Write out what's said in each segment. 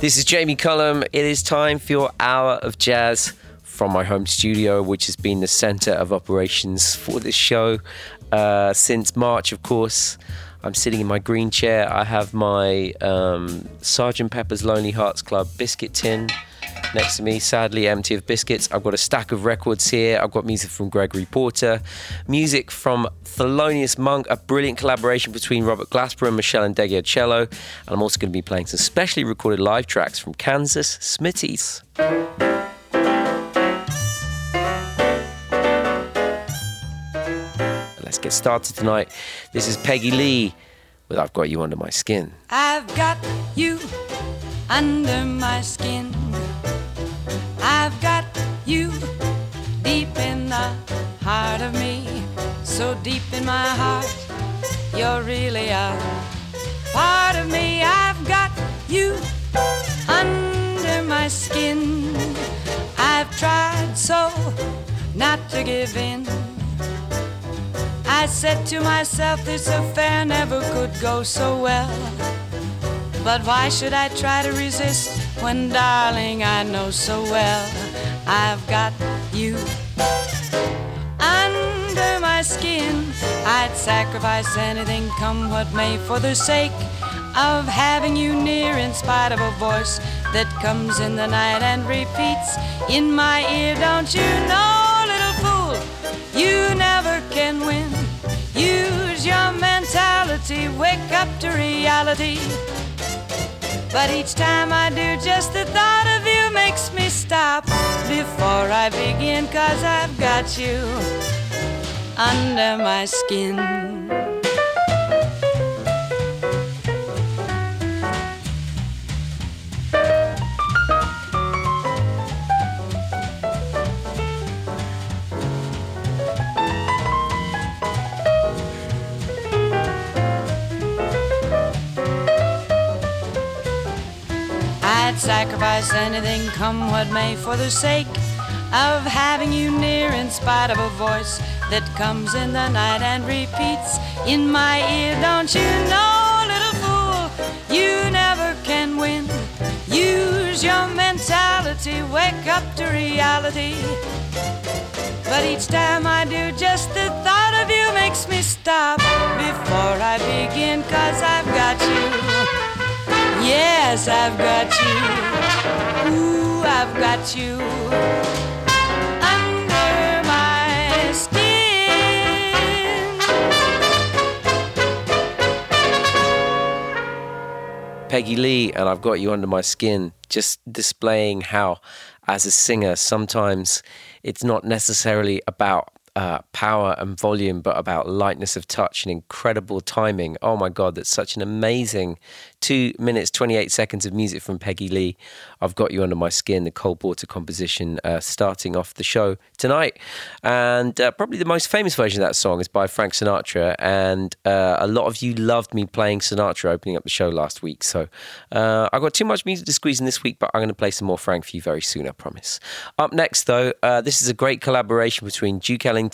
This is Jamie Cullum. It is time for your hour of jazz from my home studio, which has been the center of operations for this show uh, since March, of course. I'm sitting in my green chair. I have my um, Sergeant Pepper's Lonely Hearts Club biscuit tin next to me, sadly empty of biscuits. I've got a stack of records here. I've got music from Gregory Porter, music from Thelonious Monk, a brilliant collaboration between Robert Glasper and Meshell Ndegeocello. And I'm also going to be playing some specially recorded live tracks from Kansas Smitty's. Let's get started tonight. This is Peggy Lee with I've Got You Under My Skin. I've got you under my skin. I've got you deep in the heart of me. So deep in my heart, you're really a part of me. I've got you under my skin. I've tried so not to give in. I said to myself, this affair never could go so well. But why should I try to resist when, darling, I know so well I've got you under my skin? I'd sacrifice anything, come what may, for the sake of having you near, in spite of a voice that comes in the night and repeats in my ear. Don't you know, little fool, you never can win. Use your mentality, wake up to reality. But each time I do, just the thought of you makes me stop before I begin, cause I've got you under my skin. Sacrifice anything, come what may, for the sake of having you near, in spite of a voice that comes in the night and repeats in my ear. Don't you know, little fool, you never can win. Use your mentality, wake up to reality. But each time I do, just the thought of you makes me stop before I begin, cause I've got you. Yes, I've got you. Ooh, I've got you under my skin. Peggy Lee, and I've got you under my skin, just displaying how, as a singer, sometimes it's not necessarily about uh, power and volume, but about lightness of touch and incredible timing. Oh my God, that's such an amazing two minutes, 28 seconds of music from Peggy Lee. I've Got You Under My Skin, the Cole Porter composition, uh, starting off the show tonight. And uh, probably the most famous version of that song is by Frank Sinatra. And uh, a lot of you loved me playing Sinatra opening up the show last week. So uh, I've got too much music to squeeze in this week, but I'm going to play some more Frank for you very soon, I promise. Up next, though, uh, this is a great collaboration between Duke Ellington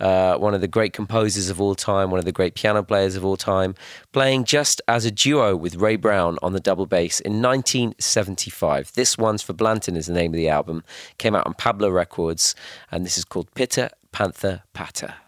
uh, one of the great composers of all time, one of the great piano players of all time, playing just as a duo with Ray Brown on the double bass in 1975. This one's for Blanton is the name of the album. Came out on Pablo Records, and this is called Pitter Panther Patter.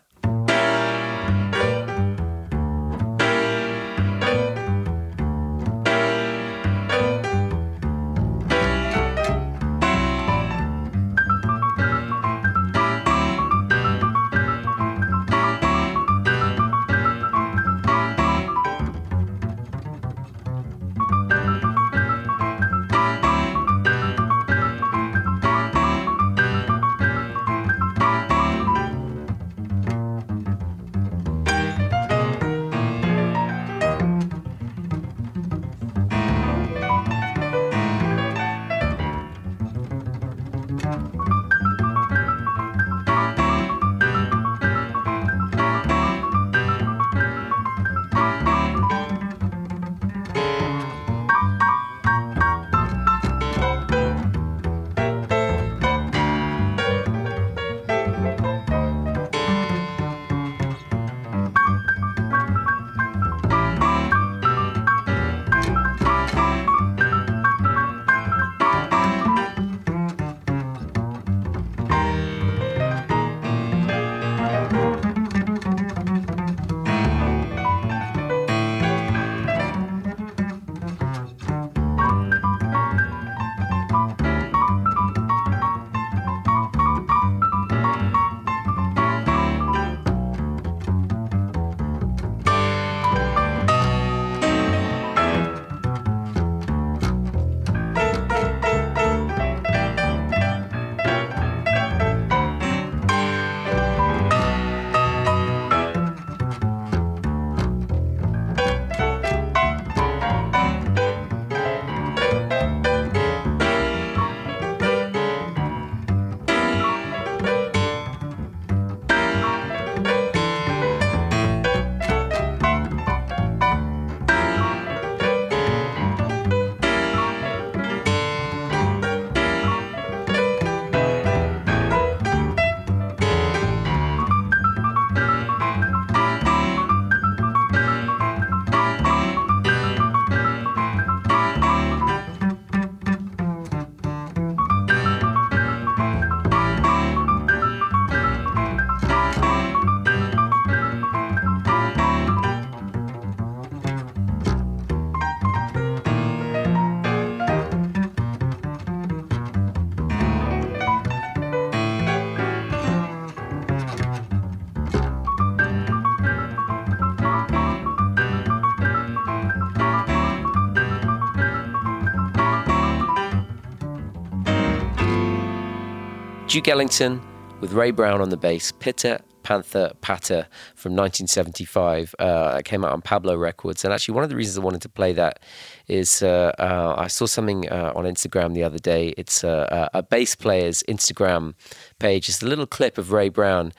Duke Ellington with Ray Brown on the bass, Pitter Panther Patter from 1975. Uh, it came out on Pablo Records. And actually, one of the reasons I wanted to play that is uh, uh, I saw something uh, on Instagram the other day. It's uh, a bass player's Instagram page. It's a little clip of Ray Brown.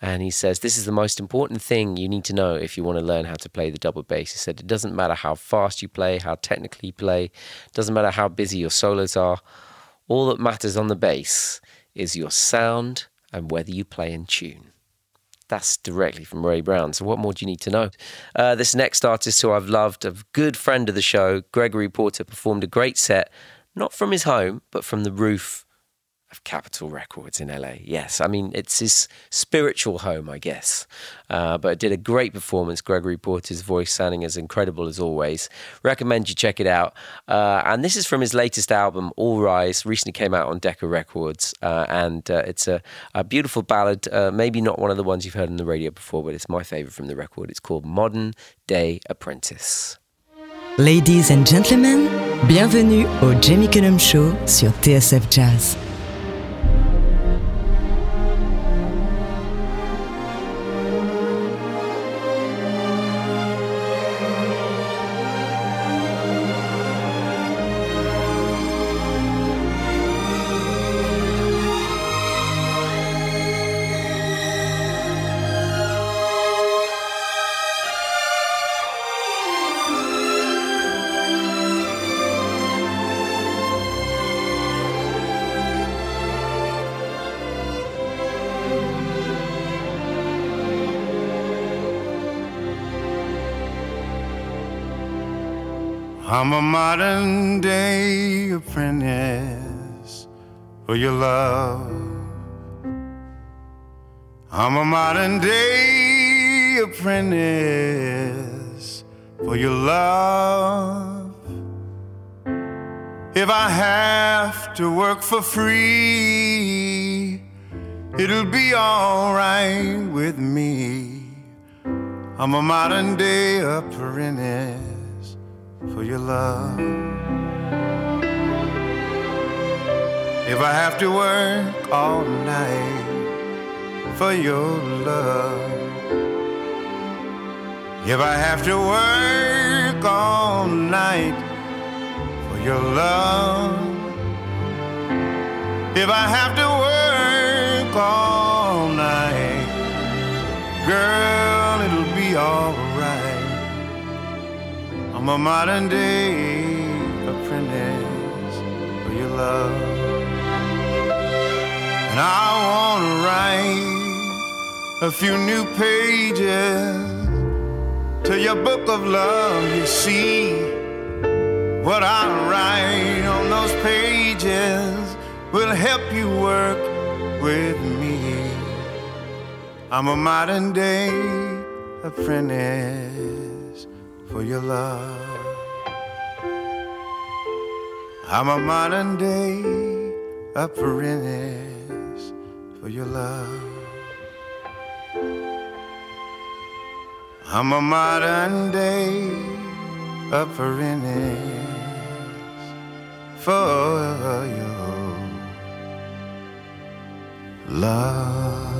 And he says, This is the most important thing you need to know if you want to learn how to play the double bass. He said, It doesn't matter how fast you play, how technically you play, doesn't matter how busy your solos are. All that matters on the bass is your sound and whether you play in tune. That's directly from Ray Brown. So, what more do you need to know? Uh, this next artist who I've loved, a good friend of the show, Gregory Porter, performed a great set, not from his home, but from the roof of Capitol Records in LA. Yes, I mean, it's his spiritual home, I guess. Uh, but it did a great performance. Gregory Porter's voice sounding as incredible as always. Recommend you check it out. Uh, and this is from his latest album, All Rise, recently came out on Decca Records. Uh, and uh, it's a, a, beautiful ballad, uh, maybe not one of the ones you've heard on the radio before, but it's my favorite from the record. It's called Modern Day Apprentice. Ladies and gentlemen, bienvenue au Jamie Cullum Show sur TSF Jazz. It'll be alright with me. I'm a modern day apprentice for your love. If I have to work all night for your love. If I have to work all night for your love. If I have to all night, girl, it'll be alright. I'm a modern day apprentice for your love. And I wanna write a few new pages to your book of love. You see, what I write on those pages will help you work with me. I'm a modern day apprentice for your love. I'm a modern day apprentice for your love. I'm a modern day apprentice for your love.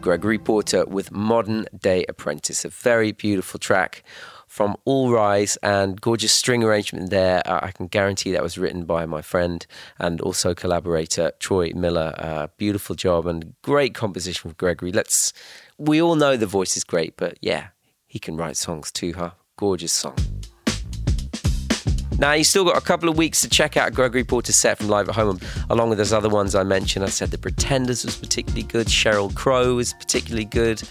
Gregory Porter with Modern Day Apprentice, a very beautiful track from All Rise and gorgeous string arrangement there. Uh, I can guarantee that was written by my friend and also collaborator Troy Miller. Uh, beautiful job and great composition with Gregory. Let's. We all know the voice is great, but yeah, he can write songs too, huh? Gorgeous song. Now, you still got a couple of weeks to check out Gregory Porter's set from Live at Home, along with those other ones I mentioned. I said The Pretenders was particularly good, Sheryl Crow was particularly good,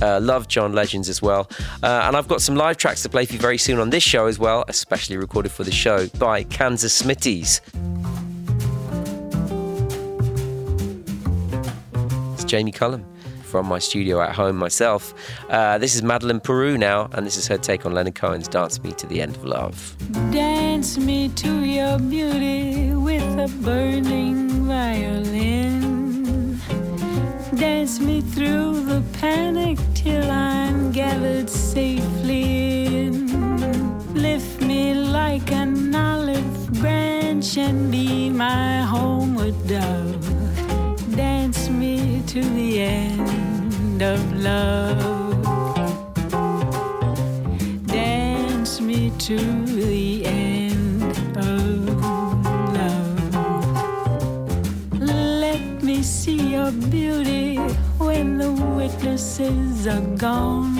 uh, love John Legends as well. Uh, and I've got some live tracks to play for you very soon on this show as well, especially recorded for the show by Kansas Smitty's. It's Jamie Cullum from my studio at home myself. Uh, this is Madeleine Peyroux now, and this is her take on Leonard Cohen's Dance Me to the End of Love. Dance me to your beauty with a burning violin. Dance me through the panic till I'm gathered safely in. Lift me like an olive branch and be my homeward dove. Dance me to the end of love. Dance me to the end of love. Let me see your beauty when the witnesses are gone.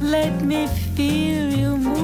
Let me feel you moving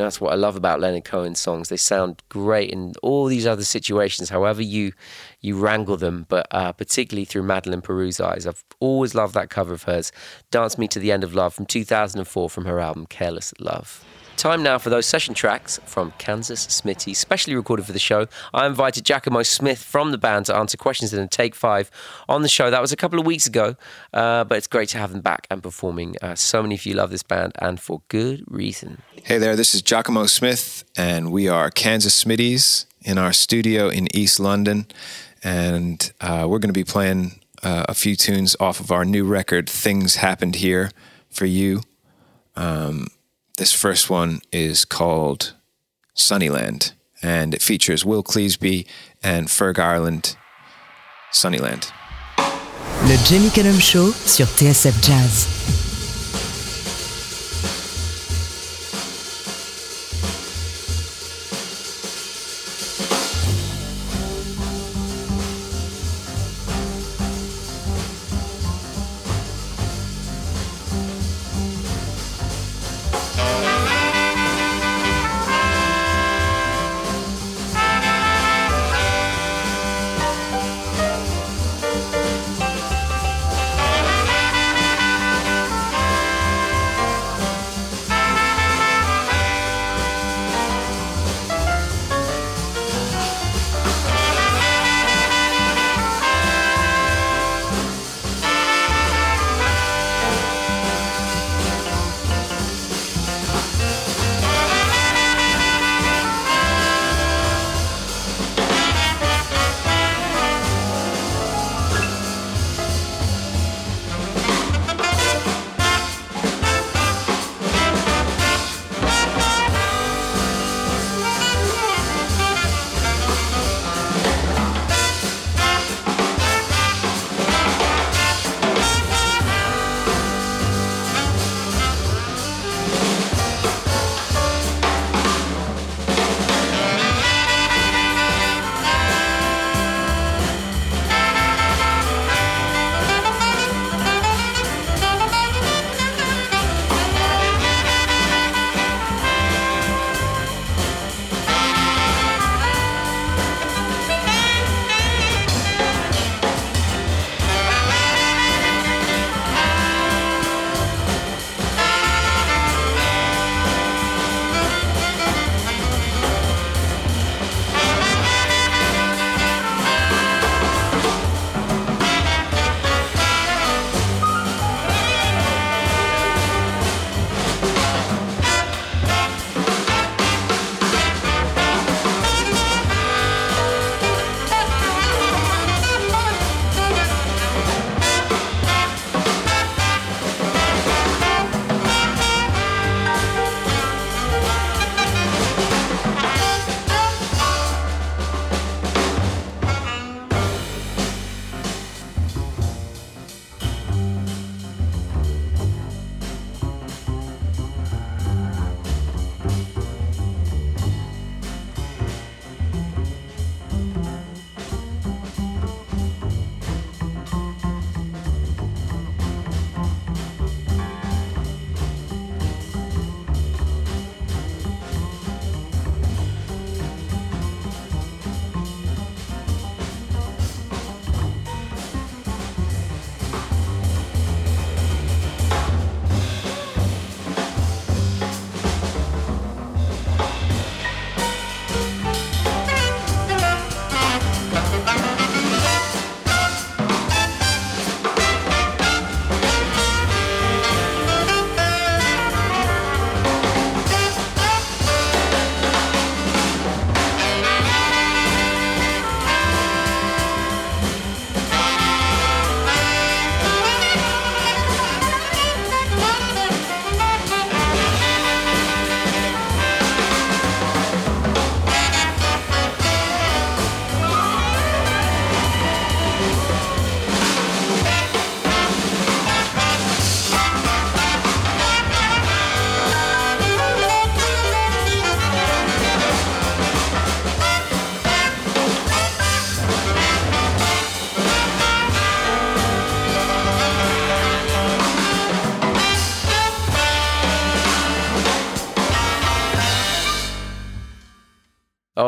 Know, that's what I love about Leonard Cohen's songs. They sound great in all these other situations, however you you wrangle them, but uh, particularly through Madeleine Peyroux's eyes. I've always loved that cover of hers, Dance Me to the End of Love from 2004 from her album Careless Love. Time now for those session tracks from Kansas Smitty, specially recorded for the show. I invited Giacomo Smith from the band to answer questions in a Take Five on the show. That was a couple of weeks ago, uh, but it's great to have them back and performing. Uh, so many of you love this band, and for good reason. Hey there, this is Giacomo Smith, and we are Kansas Smitty's in our studio in East London. And uh, we're going to be playing uh, a few tunes off of our new record, Things Happened Here, for you. Um, this first one is called Sunnyland, and it features Will Cleesby and Ferg Ireland. Sunnyland. Le Jamie Cullum Show sur TSF Jazz.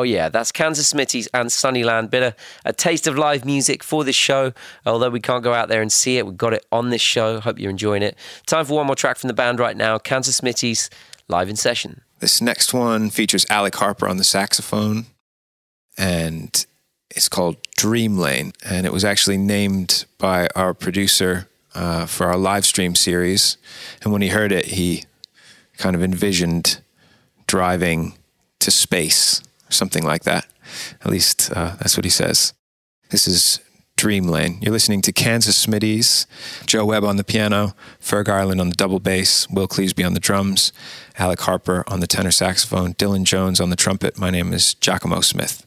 Oh, yeah, that's Kansas Smitty's and Sunnyland. Bit of a taste of live music for this show. Although we can't go out there and see it, we've got it on this show. Hope you're enjoying it. Time for one more track from the band right now Kansas Smitty's live in session. This next one features Alec Harper on the saxophone, and it's called Dream Lane. And it was actually named by our producer uh, for our live stream series. And when he heard it, he kind of envisioned driving to space, something like that. At least uh, that's what he says. This is Dream Lane. You're listening to Kansas Smitty's, Joe Webb on the piano, Ferg Ireland on the double bass, Will Cleesby on the drums, Alec Harper on the tenor saxophone, Dylan Jones on the trumpet. My name is Giacomo Smith.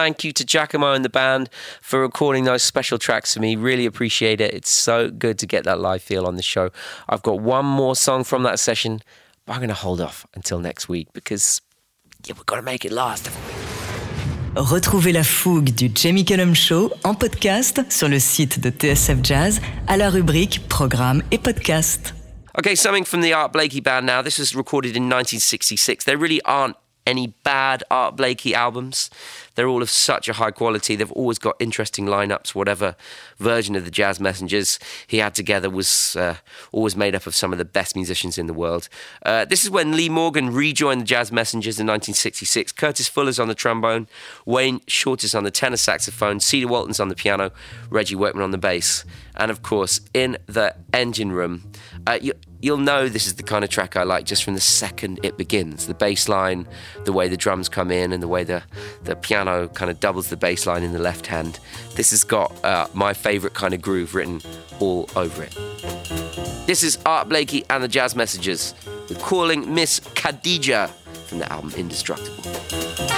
Thank you to Giacomo and the band for recording those special tracks for me. Really appreciate it. It's so good to get that live feel on the show. I've got one more song from that session, but I'm going to hold off until next week because yeah, we've got to make it last? Retrouvez la fougue du Jamie Cullum Show en podcast sur le site de TSF Jazz à la rubrique Programme et Podcast. Okay, something from the Art Blakey band now. This was recorded in 1966. There really aren't any bad Art Blakey albums. They're all of such a high quality. They've always got interesting lineups. Whatever version of the Jazz Messengers he had together was uh, always made up of some of the best musicians in the world. Uh, this is when Lee Morgan rejoined the Jazz Messengers in 1966. Curtis Fuller's on the trombone, Wayne Short is on the tenor saxophone, Cedar Walton's on the piano, Reggie Workman on the bass, and of course in the engine room. Uh, you'll know this is the kind of track I like just from the second it begins. The bass line, the way the drums come in, and the way the, the piano kind of doubles the bass line in the left hand. This has got uh, my favourite kind of groove written all over it. This is Art Blakey and the Jazz Messengers with Calling Miss Khadija from the album Indestructible.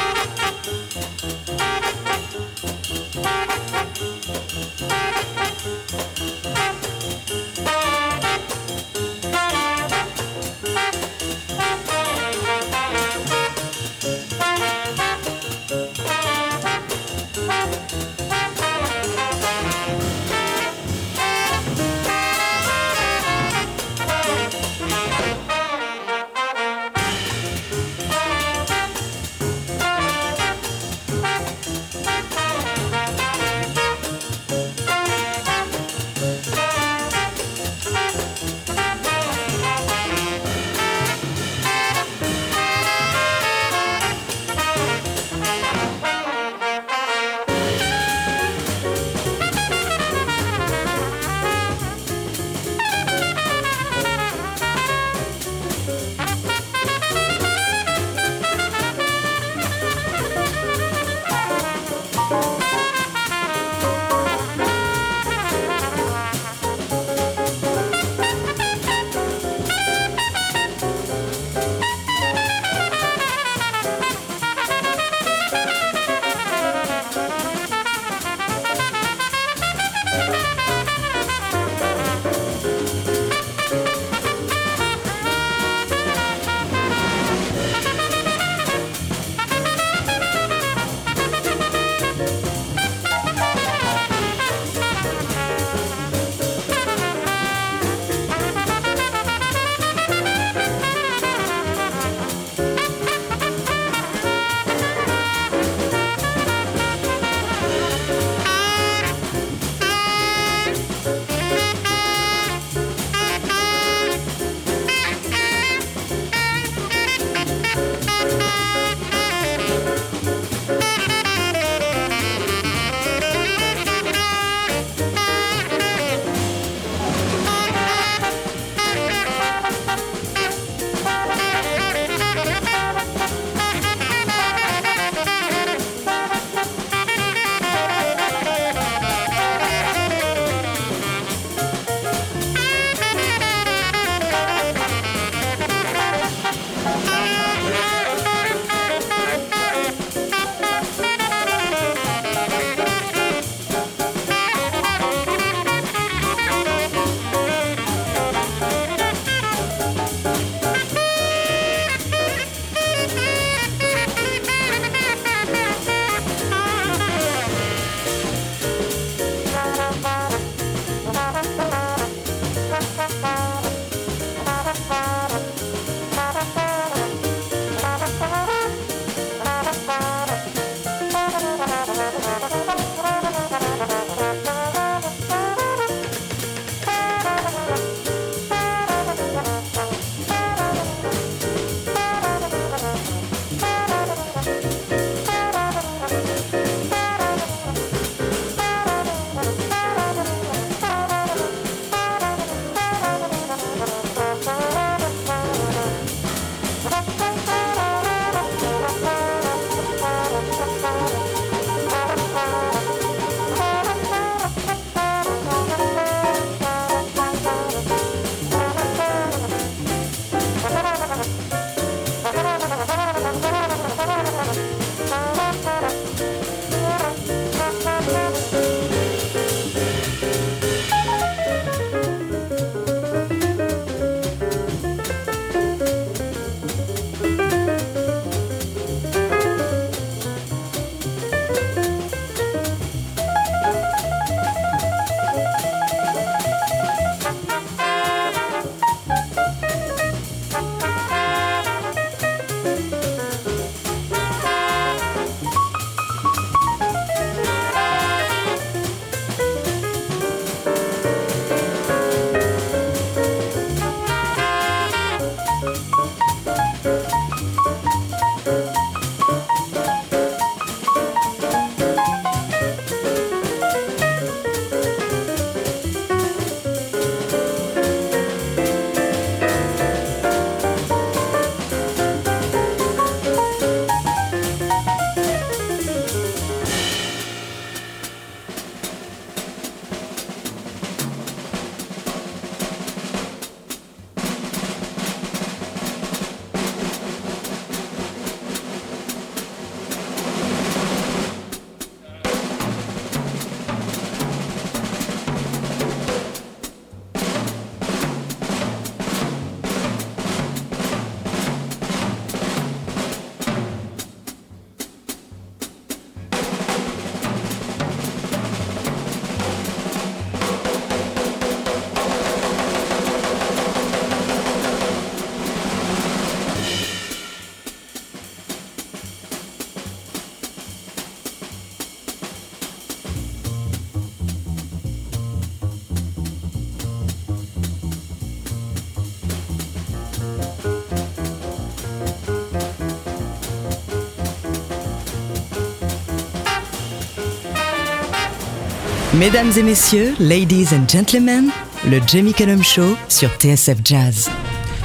Mesdames et messieurs, ladies and gentlemen, le Jamie Cullum Show sur TSF Jazz.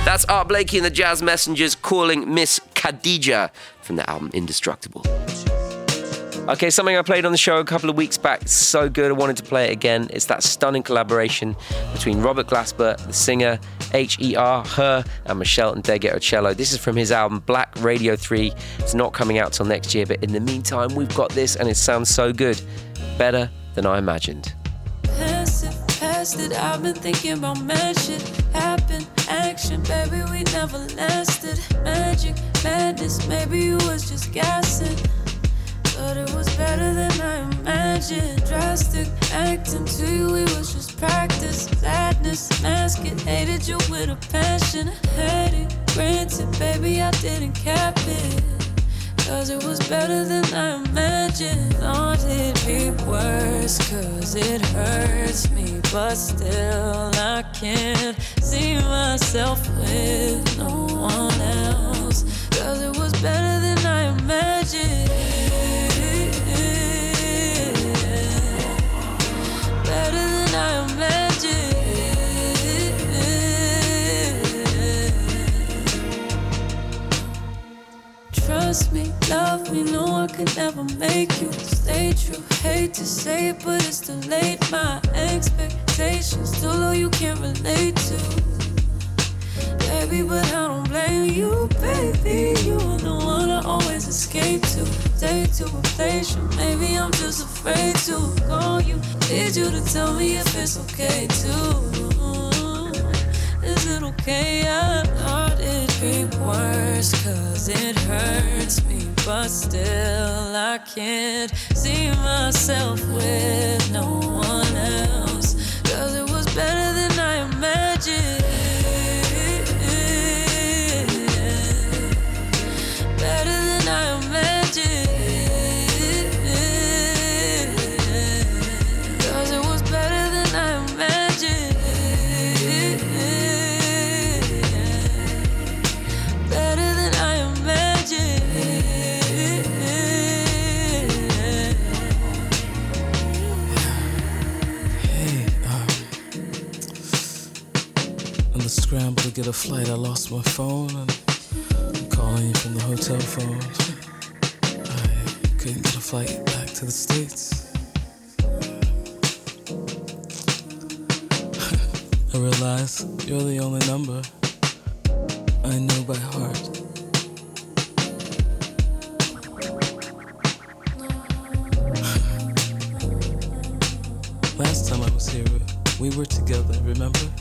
That's Art Blakey and the Jazz Messengers calling Miss Khadija from the album Indestructible. Okay, something I played on the show a couple of weeks back. So good, I wanted to play it again. It's that stunning collaboration between Robert Glasper, the singer, H.E.R., her, and Meshell Ndegeocello. This is from his album Black Radio 3. It's not coming out till next year, but in the meantime, we've got this and it sounds so good. Better than I imagined. Passive, past it, I've been thinking about shit. Happen, action, baby, we never lasted. Magic, madness, maybe you was just gassing. But it was better than I imagined. Drastic acting to you, it was just practice. Sadness, mask it, hated you with a passion. Had it, granted, baby, I didn't cap it. Cause it was better than I imagined. Thought it'd be worse, cause it hurts me. But still, I can't see myself with no one else. Cause it was better than I imagined. Better than I imagined. Trust me, love me, no, I could never make you stay true. Hate to say it, but it's too late. My expectations too low, you can't relate to. Baby, but I don't blame you, baby. You are the one I always escape to. Take to replace you. Maybe I'm just afraid to call you. Need you to tell me if it's okay to. Is it okay? I thought it'd be worse, cause it hurts me. But still, I can't see myself with no one else. Cause it was better than I imagined. Better than I imagined. Get a flight, I lost my phone and I'm calling you from the hotel phone. I couldn't get a flight back to the States. I realize you're the only number I know by heart. Last time I was here, we were together, remember?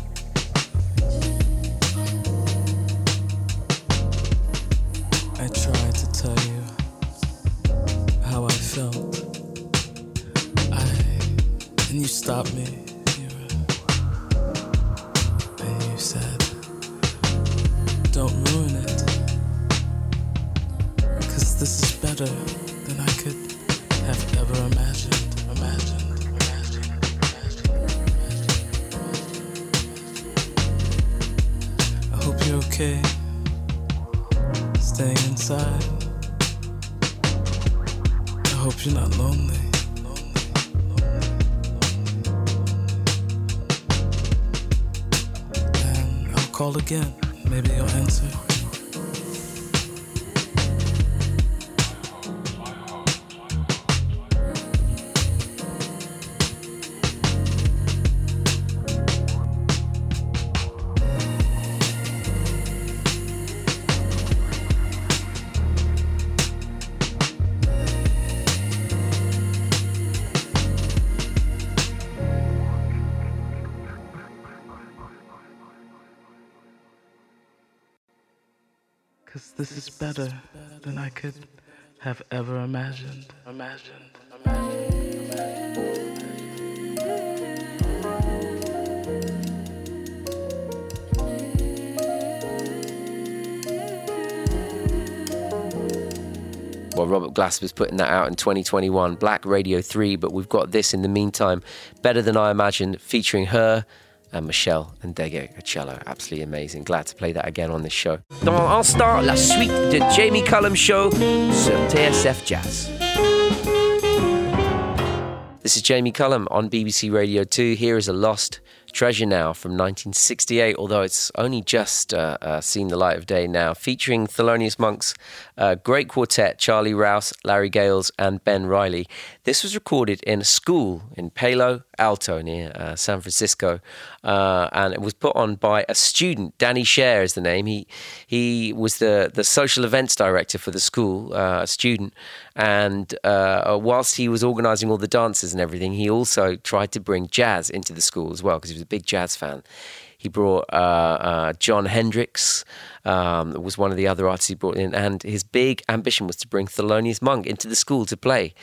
Again. Better than I could have ever imagined. Imagined. Well, Robert Glasper's putting that out in 2021, Black Radio 3, but we've got this in the meantime, Better Than I Imagined, featuring her and Meshell and Ndegeocello. Absolutely amazing. Glad to play that again on this show. Dans l'instant, la suite de Jamie Cullum Show sur TSF Jazz. This is Jamie Cullum on BBC Radio 2. Here is a lost treasure now from 1968, although it's only just uh, uh, seen the light of day now, featuring Thelonious Monk's uh, great quartet, Charlie Rouse, Larry Gales, and Ben Riley. This was recorded in a school in Palo Alto near uh, San Francisco, uh, and it was put on by a student. Danny Scher is the name. He he was the the social events director for the school, uh, a student, and whilst he was organising all the dances and everything, he also tried to bring jazz into the school as well because he was a big jazz fan. He brought uh, uh, Jon Hendricks, um, was one of the other artists he brought in, and his big ambition was to bring Thelonious Monk into the school to play.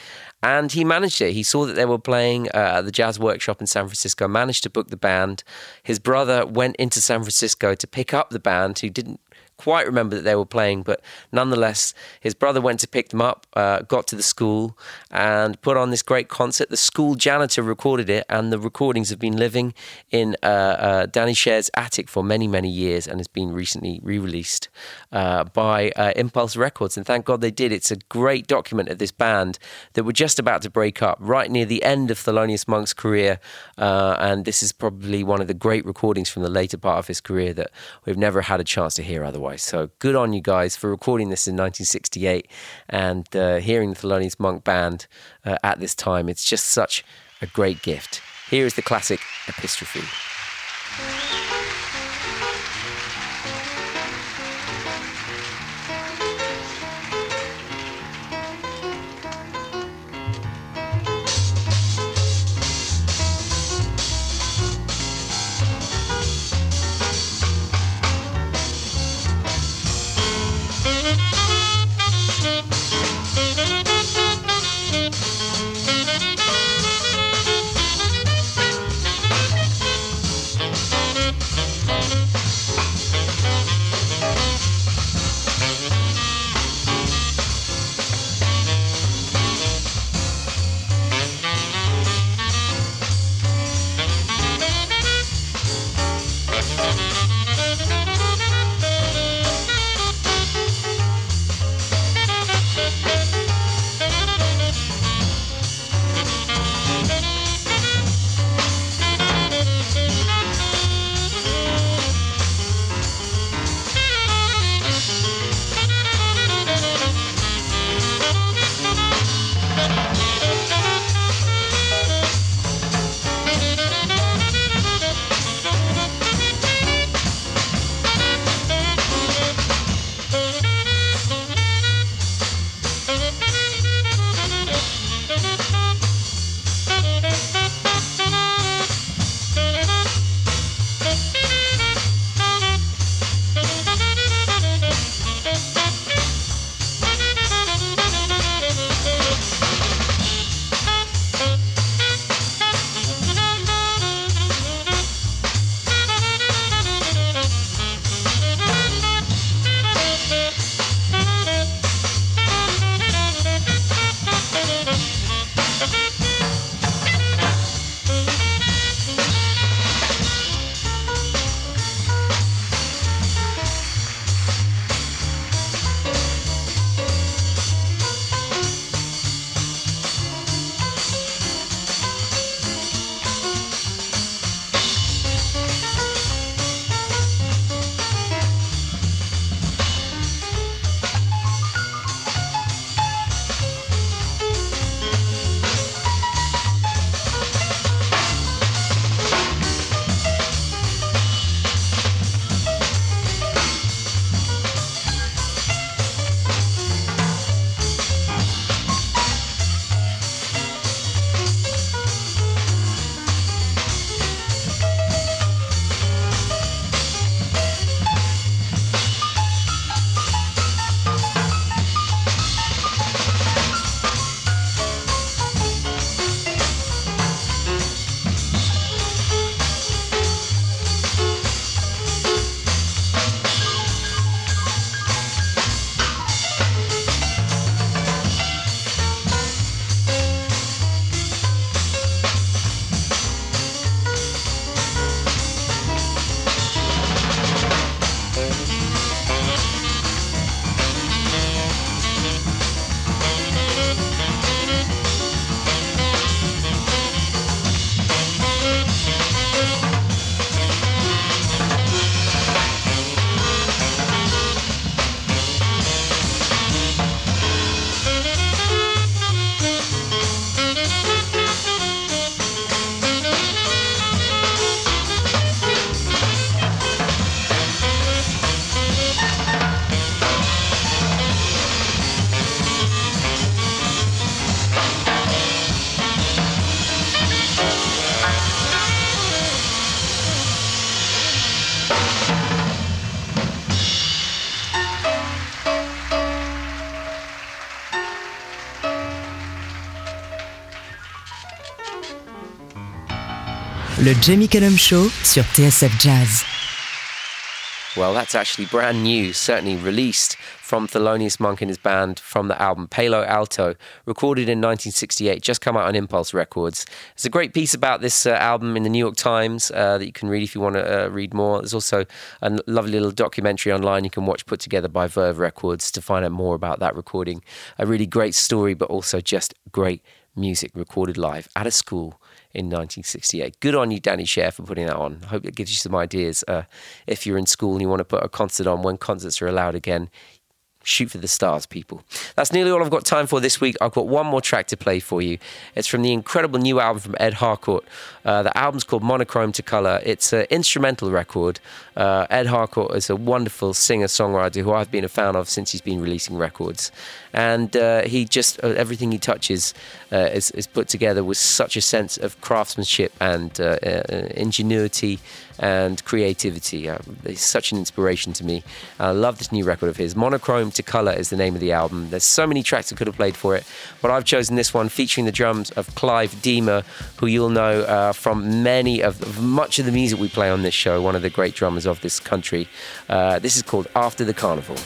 And he managed it. He saw that they were playing uh, the Jazz Workshop in San Francisco, managed to book the band. His brother went into San Francisco to pick up the band, who didn't quite remember that they were playing, but nonetheless, his brother went to pick them up, uh, got to the school, and put on this great concert. The school janitor recorded it, and the recordings have been living in uh, uh, Danny Scher's attic for many, many years and has been recently re released uh, by uh, Impulse Records. And thank God they did. It's a great document of this band that were just about to break up right near the end of Thelonious Monk's career. Uh, and this is probably one of the great recordings from the later part of his career that we've never had a chance to hear otherwise otherwise. So good on you guys for recording this in 1968 and uh, hearing the Thelonious Monk band uh, at this time. It's just such a great gift. Here is the classic Epistrophy. Le Jamie Cullum Show sur TSF Jazz. Well, that's actually brand new, certainly released from Thelonious Monk and his band from the album Palo Alto, recorded in 1968, just come out on Impulse Records. There's a great piece about this uh, album in the New York Times uh, that you can read if you want to uh, read more. There's also a lovely little documentary online you can watch put together by Verve Records to find out more about that recording. A really great story, but also just great music recorded live at a school in 1968. Good on you, Danny Scher, for putting that on. I hope it gives you some ideas. Uh, if you're in school and you want to put a concert on when concerts are allowed again, shoot for the stars, people. That's nearly all I've got time for this week. I've got one more track to play for you. It's from the incredible new album from Ed Harcourt. Uh, the album's called Monochrome to Color. It's an instrumental record. Uh, Ed Harcourt is a wonderful singer songwriter who I've been a fan of since he's been releasing records. And uh, he just, uh, everything he touches uh, is, is, put together with such a sense of craftsmanship and uh, ingenuity and creativity. Uh, he's such an inspiration to me. I love this new record of his. Monochrome to Color is the name of the album. There's so many tracks I could have played for it, but I've chosen this one featuring the drums of Clive Deamer, who you'll know uh, from many of, of, much of the music we play on this show, one of the great drummers of this country. Uh, this is called After the Carnival.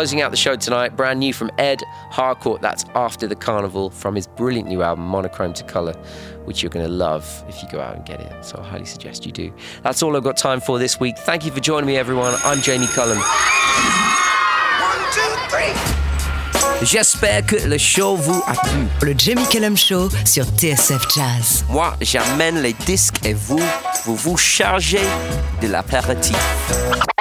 Closing out the show tonight, brand new from Ed Harcourt. That's After the Carnival from his brilliant new album, Monochrome to Colour, which you're going to love if you go out and get it. So I highly suggest you do. That's all I've got time for this week. Thank you for joining me, everyone. I'm Jamie Cullum. One, two, three. J'espère que le show vous a plu. Le Jamie Cullum Show sur TSF Jazz. Moi, j'amène les disques et vous, vous vous chargez de l'apéritif.